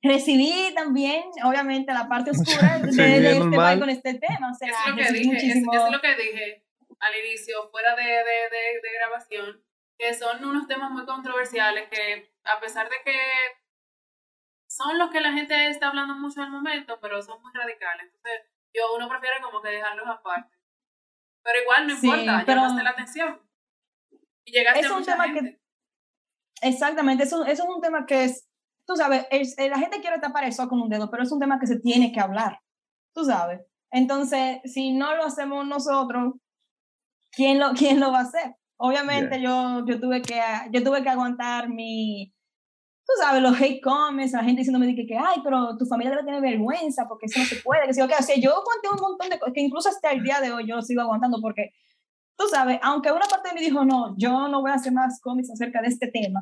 recibí también, obviamente, la parte oscura de, Sí, de es este país con este tema. O sea, Es lo que dije, es, muchísimo... es lo que dije al inicio, fuera de, de, de, de grabación, que son unos temas muy controversiales que a pesar de que son los que la gente está hablando mucho en el momento, pero son muy radicales. Entonces, yo uno prefiere como que dejarlos aparte. Pero igual no Sí, importa, pero- llamaste la atención. Y llegaste Es a un mucha tema que- gente. Exactamente, eso, eso es un tema que es, tú sabes, es- eh, la gente quiere tapar eso con un dedo, pero es un tema que se tiene que hablar, tú sabes. Entonces, si no lo hacemos nosotros, ¿quién lo, quién lo va a hacer? Obviamente yo, yo, tuve que, yo tuve que aguantar mi, tú sabes, los hate comments, la gente diciéndome que, que, ay, pero tu familia debe tener vergüenza porque eso no se puede, que sí, o sea, yo aguanté un montón de cosas, que incluso hasta el día de hoy yo lo sigo aguantando porque, tú sabes, aunque una parte de mí dijo, no, yo no voy a hacer más cómics acerca de este tema,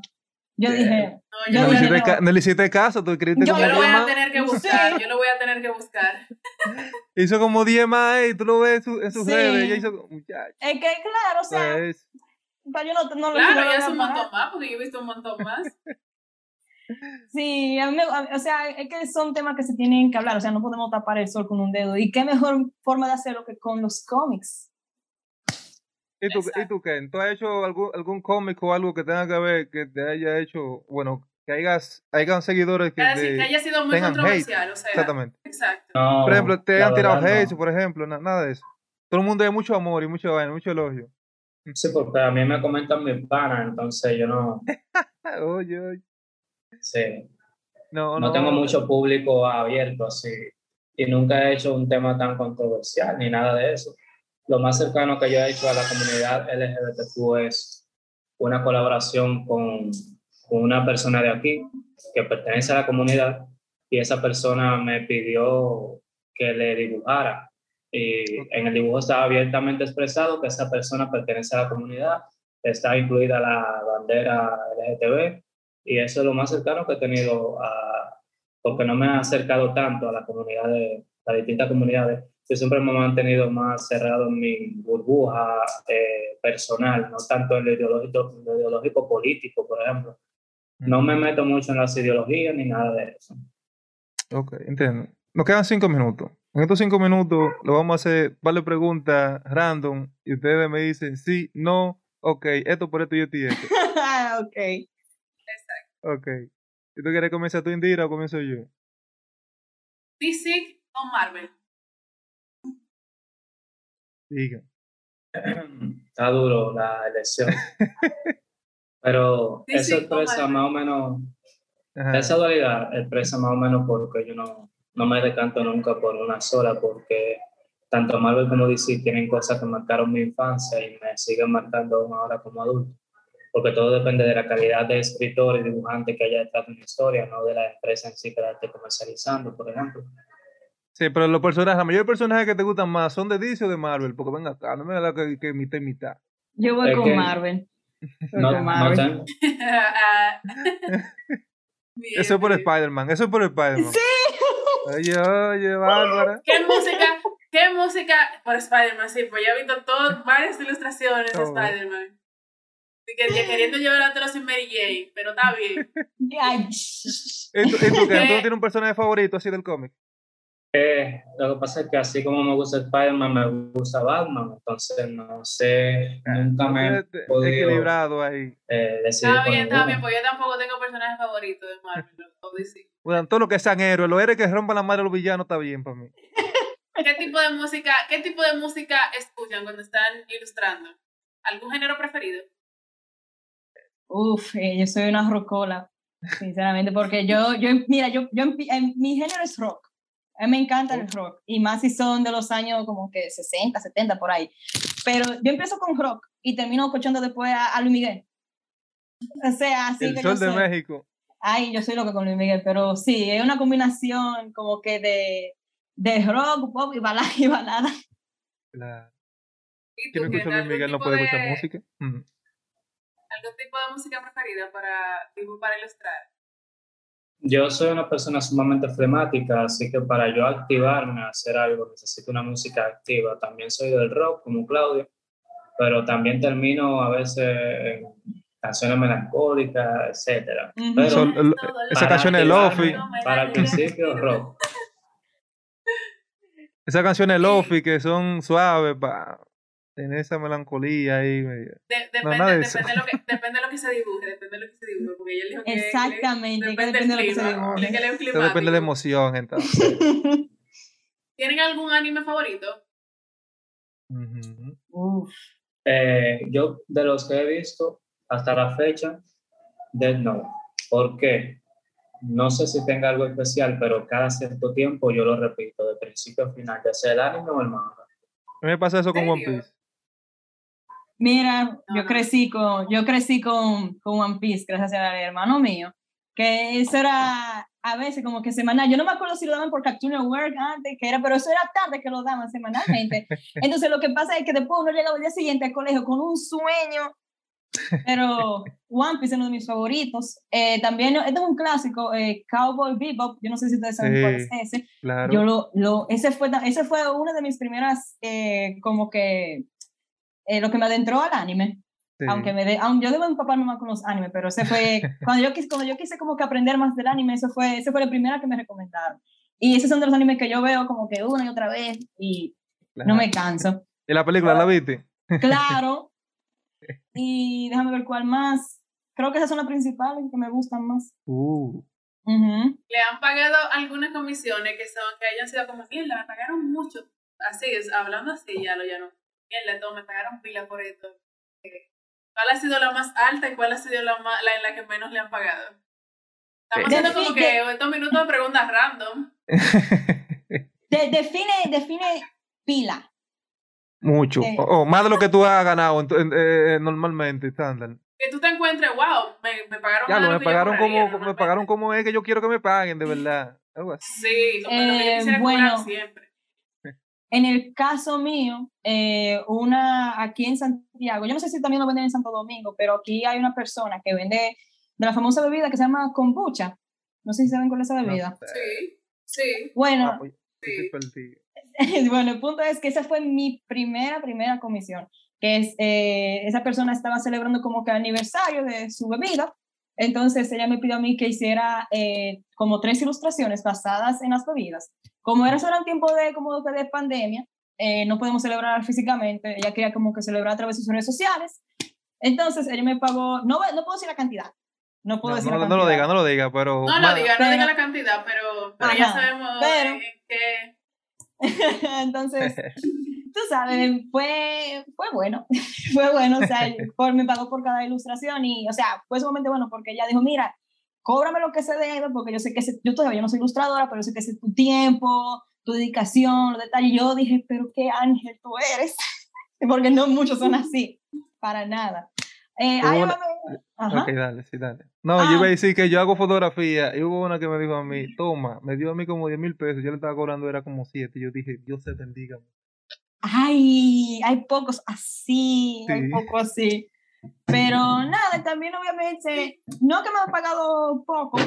yo Bien. dije, No, yo No, le dije, hiciste, no. le hiciste caso, tú escribiste Yo como yo lo 10 voy a tener que Sí. buscar, yo lo voy a tener que buscar. Hizo como 10 más y tú lo ves en, su- en sus Sí. redes. Ella hizo, muchacho. es que claro, o sea, pues, yo no, no, lo- Claro, lo ya voy es un montón más, porque yo he visto un montón más. Sí, a mí a- o sea, es que son temas que se tienen que hablar, o sea, no podemos tapar el sol con un dedo. ¿Y qué mejor forma de hacerlo que con los cómics? ¿Y tú, ¿Y tú Ken? ¿Tú has hecho algún, algún cómic o algo que tenga que ver que te haya hecho, bueno, que hayas, hayan seguidores que, decir, que de- haya sido muy tengan hate? controversial, o sea, Exactamente. exacto. No, Por ejemplo, te han tirado verdad, hate, no. por ejemplo, na- nada de eso. Todo el mundo hay mucho amor y mucho vaina, mucho elogio. Sí, porque a mí me comentan mis panas, entonces yo no, Oye, oye. Sí, No, no no. tengo mucho público abierto así. Y nunca he hecho un tema tan controversial ni nada de eso. Lo más cercano que yo he hecho a la comunidad LGBTQ es una colaboración con, con una persona de aquí que pertenece a la comunidad y esa persona me pidió que le dibujara. Y en el dibujo estaba abiertamente expresado que esa persona pertenece a la comunidad, está incluida la bandera LGTB y eso es lo más cercano que he tenido a, porque no me he acercado tanto a la comunidad de las distintas comunidades. Yo siempre me he mantenido más cerrado en mi burbuja eh, personal, no tanto en lo ideológico, en lo ideológico político, por ejemplo. No me meto mucho en las ideologías ni nada de eso. Ok, entiendo. Nos quedan cinco minutos. En estos cinco minutos lo vamos a hacer varias preguntas random y ustedes me dicen sí, no, ok, esto por esto y esto y esto. ok. Ok. ¿Y tú quieres comenzar tú, Indira, o comienzo yo? DC o Marvel. Diga. Está duro la elección. Pero eso expresa más o menos, Ajá. esa dualidad expresa más o menos porque yo no, no me decanto nunca por una sola, porque tanto Marvel como DC tienen cosas que marcaron mi infancia y me siguen marcando aún ahora como adulto. Porque todo depende de la calidad de escritor y dibujante que haya detrás de una historia, no de la empresa en sí que la esté comercializando, por ejemplo. Sí, pero los personajes, la mayoría de personajes que te gustan más son de DC o de Marvel, porque venga acá, no me da que, que mitad y mitad. Yo voy Es con que- Marvel. Voy No, con no Marvel. Eso es por. Spider-Man, eso es por Spider-Man. Oye, oye, Bárbara. ¿Qué música? ¿Qué música? Por Spider-Man, sí, pues ya he visto todo, varias ilustraciones de Todo. Spider-Man. Que, que queriendo llevar a todos sin Mary Jane, pero está bien. Ay, ¿Y tú, y tú qué? ¿Tú no tienes un personaje favorito así del cómic? Eh, lo que pasa es que así como me gusta Spider-Man, me gusta Batman, entonces no sé, nunca me he podido Equilibrado ahí. eh, decidir Está bien, está bien, porque yo tampoco tengo personajes favoritos de Marvel o DC. Bueno, todo lo que sean héroes, los héroes que rompan la madre a los villanos está bien para mí. ¿Qué tipo de música, qué tipo de música escuchan cuando están ilustrando? ¿Algún género preferido? Uf, eh, yo soy una rocola, sinceramente, porque yo, yo mira, yo, yo, en- mi género es rock. A mí me encanta el rock, y más si son de los años como que 60, 70, por ahí. Pero yo empiezo con rock y termino escuchando después a, a Luis Miguel. O sea, así el que sol yo de soy. México. Ay, yo soy loca con Luis Miguel, pero sí, es una combinación como que de, de rock, pop y balada. Y balada. Claro. ¿Y Quien tú, no qué? escucha a Luis ¿Algún Miguel no puede de- escuchar música. ¿Algún tipo de música preferida para, para ilustrar? Yo soy una persona sumamente flemática, así que para yo activarme a hacer algo necesito una música activa. También soy del rock, como Claudio, pero también termino a veces en canciones melancólicas. Pero Son- el- Todo esa canción es Lofi. Para el principio, rock. Esas canciones Lofi que son suaves para tener esa melancolía ahí. medio. De- depende, nada de eso. depende, de lo que, depende de lo que se dibuje, depende de lo que se dibuje, porque ella dijo que... Exactamente, que depende, depende de del lo que se clima, dibuje. que él es Eso climático. depende de la emoción, entonces. ¿Tienen algún anime favorito? Uf. Eh, yo, de los que he visto hasta la fecha, Dead Note. ¿Por qué? No sé si tenga algo especial, pero cada cierto tiempo yo lo repito, de principio a final, ya sea el anime o el manga. A mí me pasa eso con One. Piece. Mira, yo crecí con, yo crecí con, con One Piece, gracias al hermano mío, que eso era a veces como que semanal. Yo no me acuerdo si lo daban por Cartoon Network antes, que era, pero eso era tarde que lo daban semanalmente. Entonces lo que pasa es que después uno llegaba al día siguiente al colegio con un sueño. Pero One Piece es uno de mis favoritos. Eh, también, este es un clásico, eh, Cowboy Bebop, yo no sé si ustedes saben cuál es Sí. ese. Claro. Yo lo, lo, ese fue, ese fue una de mis primeras, eh, como que, eh, lo que me adentró al anime. Sí. Aunque me de, aunque yo debo empaparme más con los animes, pero ese fue, cuando yo, quise, cuando yo quise como que aprender más del anime, eso fue, ese fue la primera que me recomendaron. Y esos son de los animes que yo veo como que una y otra vez y Claro. no me canso. ¿Y la película la viste? Claro. Y déjame ver cuál más. Creo que esas son las principales que me gustan más. Uh. Ujú. ¿Le han pagado algunas comisiones que son que hayan sido como, mierda, me pagaron mucho? Así es, hablando así, ya lo ya no. Mierda, todo, me pagaron pila por esto. Eh, ¿Cuál ha sido la más alta y cuál ha sido la, más, la en la que menos le han pagado? Estamos Eh. haciendo como que estos minutos de preguntas random. De- define, define pila. Mucho. Sí. O, o más de lo que tú has ganado en- en- eh, normalmente, estándar. Que tú te encuentres, wow, me, me pagaron Ya, más lo, me que pagaron como, me pagaron como es que yo quiero que me paguen, de verdad. Algo así. Sí, como lo que yo Eh, quisiera bueno. siempre. En el caso mío, eh, una aquí en Santiago, yo no sé si también lo venden en Santo Domingo, pero aquí hay una persona que vende de la famosa bebida que se llama kombucha. No sé si saben cuál es esa bebida. Sí, sí, Bueno, Ah, pues, perdido. bueno, el punto es que esa fue mi primera, primera comisión, que es, eh, esa persona estaba celebrando como que aniversario de su bebida, entonces ella me pidió a mí que hiciera eh, como tres ilustraciones basadas en las bebidas. Como era solo en tiempo de, como de pandemia, eh, no podemos celebrar físicamente, ella quería como que celebrar a través de sus redes sociales, entonces ella me pagó, no, no puedo decir la cantidad, no puedo No, decir no, la no lo diga, no lo diga, pero. No lo diga, no diga la cantidad, pero, pero ya Ajá, sabemos pero- en qué. Entonces, tú sabes, fue, fue bueno, fue bueno, o sea, por, me pagó por cada ilustración y, o sea, fue sumamente bueno porque ella dijo, mira, cóbrame lo que se debe, porque yo sé que yo todavía no soy ilustradora, pero yo sé que es tu tiempo, tu dedicación, los detalles. Yo dije, pero qué ángel tú eres, porque no muchos son así, para nada. Eh, ay, una- ajá. Ok, dale, sí, dale. No, Ah. yo iba a decir que yo hago fotografía y hubo una que me dijo a mí, toma, me dio a mí como 10 mil pesos, yo le estaba cobrando, era como 7. Yo dije, Dios te bendiga. Ay, hay pocos así, hay Sí. pocos así. Pero nada, también obviamente, no que me han pagado poco,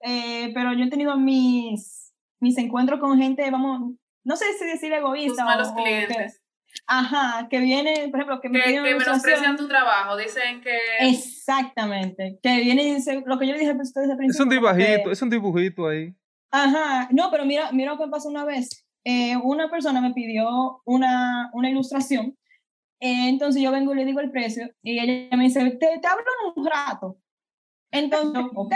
eh, pero yo he tenido mis, mis encuentros con gente, vamos, no sé si decir Tus egoísta malos o, o que- clientes. Ajá, que viene, por ejemplo, que me Que, que menosprecian tu trabajo. Dicen que. Exactamente, que viene y dice, lo que yo le dije a ustedes al Es principio. un como que- dibujito, es un dibujito ahí. Ajá, no, pero mira, mira lo que pasó una vez. Eh, una persona me pidió una, una ilustración, eh, entonces yo vengo y le digo el precio, y ella me dice, te, te hablo en un rato. Entonces, yo, ok.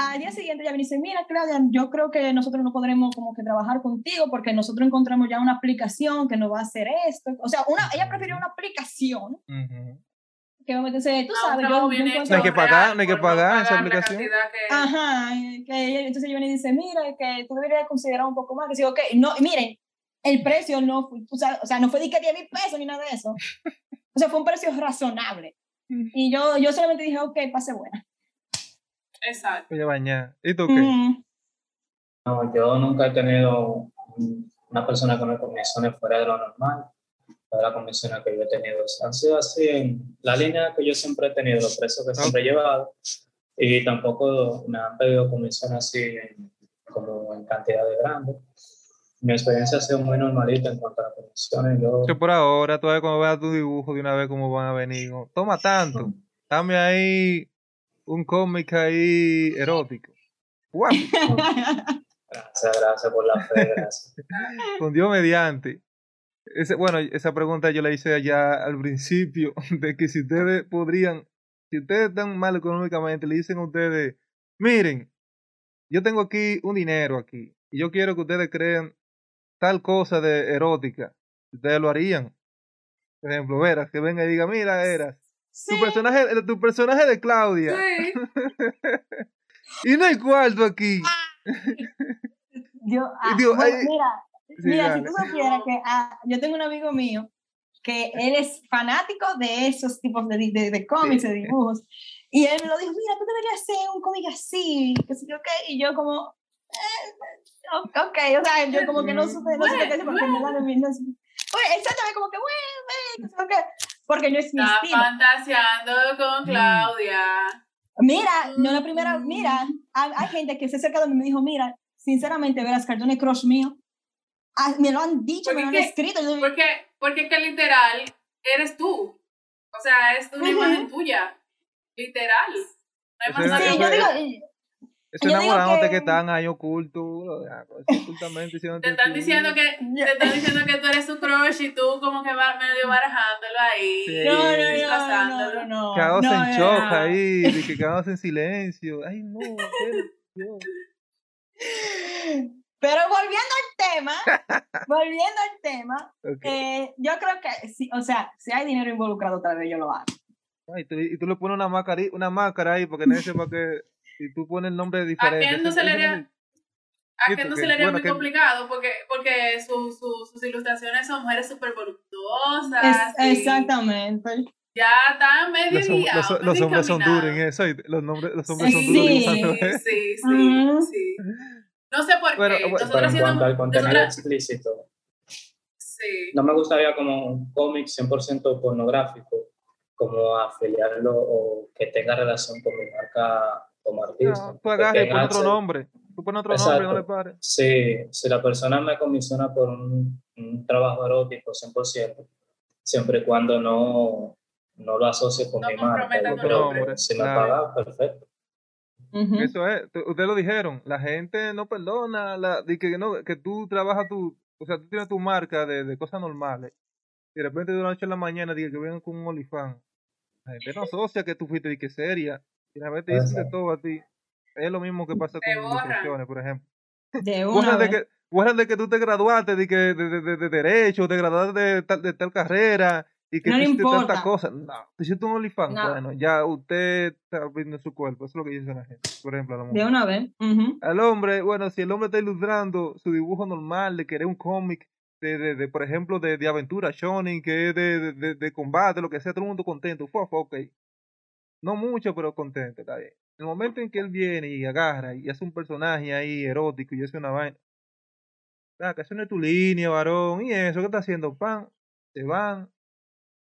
Al día siguiente ella me dice, mira, Claudia, yo creo que nosotros no podremos como que trabajar contigo porque nosotros encontramos ya una aplicación que nos va a hacer esto. O sea, una, ella prefirió una aplicación Ujú. que me dice, tú un sabes, trabajo yo, yo bien No hay que pagar, no hay que pagar esa aplicación. que- Ajá, que entonces ella viene y dice, mira, que tú deberías considerar un poco más, que digo, ok, no, y miren, el precio no fue, o sea, o sea, no fue de que 10 mil pesos ni nada de eso, o sea, fue un precio razonable, y yo, yo solamente dije, ok, pase buena. Exacto. Voy a bañar. ¿Y tú qué? Mm, No, yo nunca he tenido un- una persona me comisione fuera de lo normal. Todas las comisiones que yo he tenido han sido así en la línea que yo siempre he tenido, los precios que siempre he llevado. Y tampoco me han pedido comisiones así en- como en cantidades grandes. Mi experiencia ha sido muy normalita en cuanto a las comisiones. Yo, Que por ahora, todavía cuando veas tu dibujo de una vez cómo van a venir. Toma tanto. Dame ahí un cómic ahí erótico. Guau, gracias, gracias por la fe, gracias. con Dios mediante. Ese, bueno, esa pregunta yo la hice allá al principio, de que si ustedes podrían, si ustedes están mal económicamente, le dicen a ustedes, miren, yo tengo aquí un dinero aquí, y yo quiero que ustedes crean tal cosa de erótica, ustedes lo harían. Por ejemplo, Veras, que venga y diga, mira, Veras, sí, tu personaje, tu personaje de Claudia, Sí. y no hay cuarto aquí. yo, ah, digo, bueno, ay, mira, Sí, mira, si tú supieras que ah, yo tengo un amigo mío que él es fanático de esos tipos de, de, de cómics, de dibujos, y él me lo dijo, mira, tú deberías hacer un cómic así, que sé yo qué, y yo como, eh, ok, o sea, yo como que no supe, no supe qué decir, porque no supe. Oye, exactamente, como que, bueno, bueno, que porque no es mi Está estilo. fantaseando con Claudia. Mira, no la primera, mira, hay, hay gente que se acerca de mí y me dijo, mira, sinceramente, verás, cartón es crush mío. Ah, me lo han dicho, me lo han Porque- escrito. yo- Porque, porque que literal eres tú. O sea, es una Ujú. imagen tuya. Literal. No hay más Sí, que yo digo, digo enamorándote que- que... están ahí ocultos, pues, ocultamente Te están que- diciendo que te están diciendo que tú eres su crush y tú como que va medio barajándolo ahí. Sí. no, no, no, no, no, no. Quedados no, en no, shock no. ahí, de que quedados en silencio. Ay, no. Pero volviendo al tema, volviendo al tema, eh, yo creo que, sí, o sea, si hay dinero involucrado, tal vez yo lo haga. Ay, tú- y tú le pones una máscara, ahí- una máscara ahí porque nadie sepa que si tú pones el nombre diferente. quién no eso- se le eso haría- A que no se le haría bueno, muy que- complicado porque, porque su- su- sus ilustraciones son mujeres súper Es- voluptuosas. y exactamente. Ya está medio Los, guiado, los- los hombres son duros en eso. oíste, Los, nombres, los hombres son Sí. duros Sí, dibujando, ¿eh? sí, sí, Ujú. sí. No sé por qué. Bueno, bueno, Pero Nosotros en siendo- cuanto al contenido nosotras- explícito, sí. no me gustaría como un cómic 100% pornográfico, como afiliarlo o que tenga relación con mi marca como artista. No, tú agarras y pones otro nombre. Tú pones otro Exacto. nombre y no le pares. Sí, si la persona me comisiona por un, un trabajo erótico 100%, siempre y cuando no, no lo asocie con No mi marca, yo creo que si me claro. paga, perfecto. Eso es, ustedes lo dijeron, la gente no perdona, la, de que, no, que tú trabajas tu, o sea, tú tienes tu marca de, de cosas normales, y de repente de una noche a la mañana diga que vengan con un olifán, la gente no asocia que tú fuiste de que seria, y la vez te dicen de todo a ti, es lo mismo que pasa Te con ilustraciones, por ejemplo. De una de que, fuera de que tú te graduaste de, que, de, de, de, de derecho, te graduaste de tal, de tal carrera y que No hiciste tantas cosas. No, tú hiciste un OnlyFans. No. Bueno, ya usted está viendo su cuerpo. Eso es lo que dice la gente. Por ejemplo, a la mujer. De una vez. ujú. Al hombre, bueno, si el hombre está ilustrando su dibujo normal de querer un cómic, de, de, de, por ejemplo, de, de aventura, shonen, que es de, de, de, de combate, lo que sea, todo el mundo contento. Fue, ok. No mucho, pero contento, está bien. El momento en que él viene y agarra y hace un personaje ahí erótico y hace una vaina. Ah, que eso no es tu línea, varón. ¿Y eso qué está haciendo? Pan, se van.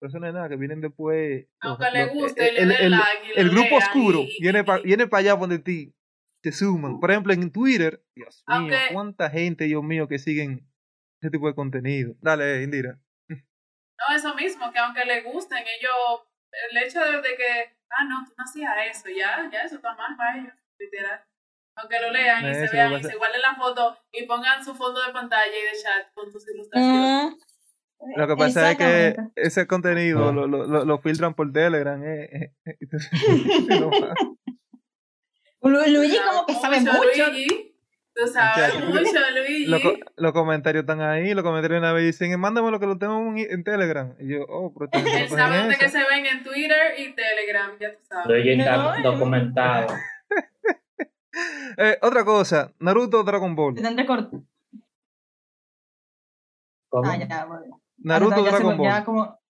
Pero eso no es nada, que vienen después. los- Aunque le los- guste, le el, den el- like y el lo grupo oscuro y- viene para viene pa allá donde ti. Se suman. Por ejemplo, en Twitter, Dios mío, cuánta gente, Dios mío, que siguen ese tipo de contenido. Dale, Indira. No, eso mismo, que aunque le gusten, ellos, el hecho de, de que, ah, no, tú no hacías eso, ya, ya eso está mal para ellos, literal. Aunque lo lean y Eso, se vean y pasa- se guarden la foto y pongan su fondo de pantalla y de chat con tus ilustraciones. Mm, Lo que pasa es que ese contenido Ah. lo, lo, lo, lo filtran por Telegram. Eh, eh, eh, entonces. Lu- Luigi como que sabe mucho. Luigi. Tú sabes mucho, Luigi. Los, los comentarios están ahí. Los comentarios una vez dicen, mándame lo que lo tengo en, en Telegram. Y yo, oh, pero no Él sabe dónde que se ven en Twitter y Telegram, ya tú sabes. Luigi No, está no. documentado. Eh, otra cosa, Naruto o Dragon Ball. Se tendré corto. ¿Cómo? Ah, ya, bueno. Naruto o Ya Dragon ya Ball. como-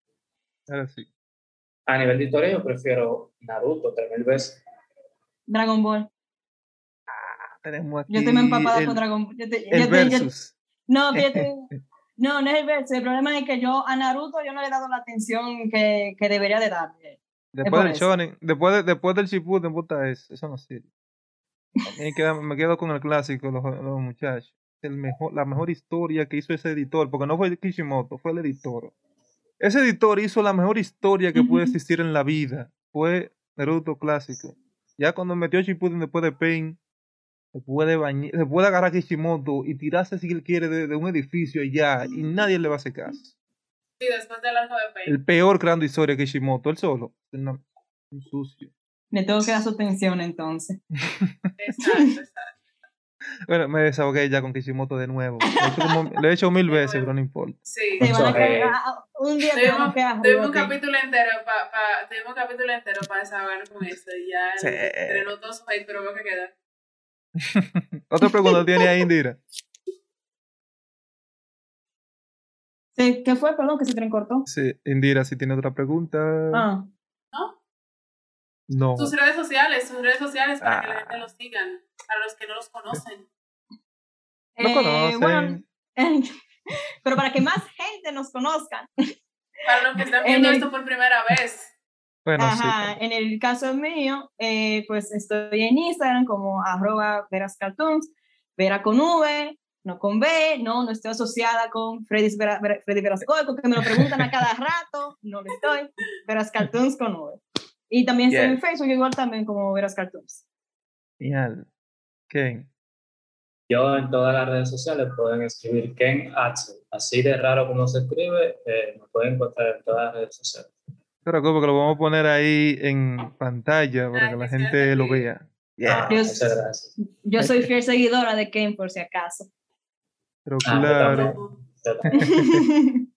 Ahora sí. A nivel de historia, yo prefiero Naruto tres mil veces. Dragon Ball. Tenemos aquí Yo estoy empapada el, por Dragon Ball. El yo- no, fíjate. No, no es el verso. El problema es que yo a Naruto yo no le he dado la atención que, que debería de darle. Después del. Shonen, después, de- después del Shippuden, puta eso, eso no sirve. A mí queda- me quedo con el clásico, los, los muchachos. El mejor, la mejor historia que hizo ese editor, porque no fue Kishimoto, fue el editor. Ese editor hizo la mejor historia que puede Ujú. existir en la vida. Fue Naruto clásico. Ya cuando metió Shippuden después de Pain, se puede bañar, se puede agarrar a Kishimoto y tirarse si él quiere de, de un edificio y ya, y nadie le va a hacer caso. Sí, después del arco de. El peor creando historia que Kishimoto, él solo. Una- un sucio. Le tengo que dar su atención entonces. Exacto, exacto. Bueno, me desahogué ya con Kishimoto de nuevo. Lo he hecho, como- lo he hecho mil veces, pero no importa. Sí. Van a caer- un día Tuvimos, quedar tuvimos un capítulo entero para pa, tuvimos un capítulo entero para desahogar con eso y ya Sí. entre los dos hate, pero que queda. Otra pregunta tiene ahí, Indira. Sí, ¿Qué fue? Perdón, que se tren cortó. Sí, Indira, si tiene otra pregunta. Ah, No. Sus redes sociales, sus redes sociales para que la Ah. gente los sigan, para los que no los conocen. No eh, conocen. bueno, pero para que más gente nos conozcan. Para los que están En viendo el- esto por primera vez. Bueno, Ajá, sí. en el caso mío, eh, pues estoy en Instagram como arroba Veras Cartoons, Vera con V, no con B, no, no estoy asociada con Freddy, Vera, Freddy que me lo preguntan a cada rato, no lo estoy, Veras Cartoons con V. Y también estoy en. Facebook igual también como Veras Cartoons. Genial. Ken. Yo en todas las redes sociales pueden escribir Ken Axel. Así de raro como se escribe, eh, me pueden encontrar en todas las redes sociales. No te preocupes que lo vamos a poner ahí en pantalla para Ah, que la gente lo vea. Ah, Yeah. Yo- muchas gracias. Yo soy fiel seguidora de Ken por si acaso. Pero Ah, claro.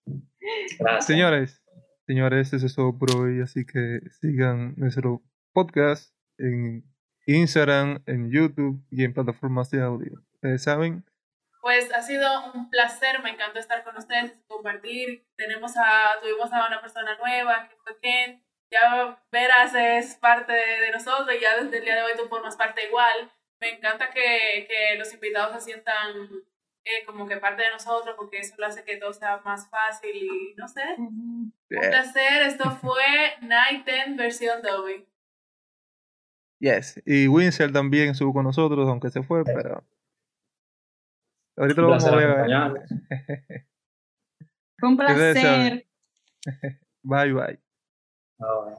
Gracias. Señores, señores, eso es todo por hoy. Así que sigan nuestro podcast en Instagram, en YouTube y en plataformas de audio. Ustedes saben. Pues ha sido un placer, me encantó estar con ustedes, compartir. Tenemos a, tuvimos a una persona nueva, que fue Ken. Ya Veras es parte de, de nosotros y ya desde el día de hoy tú formas parte igual. Me encanta que, que los invitados se sientan eh, como que parte de nosotros porque eso lo hace que todo sea más fácil y no sé. Un placer, esto fue Night 10 versión Dolby. Yes. Y Winsel también estuvo con nosotros, aunque se fue, pero. Ahorita lo vamos a ver. Fue un placer. Bye bye. Bueno.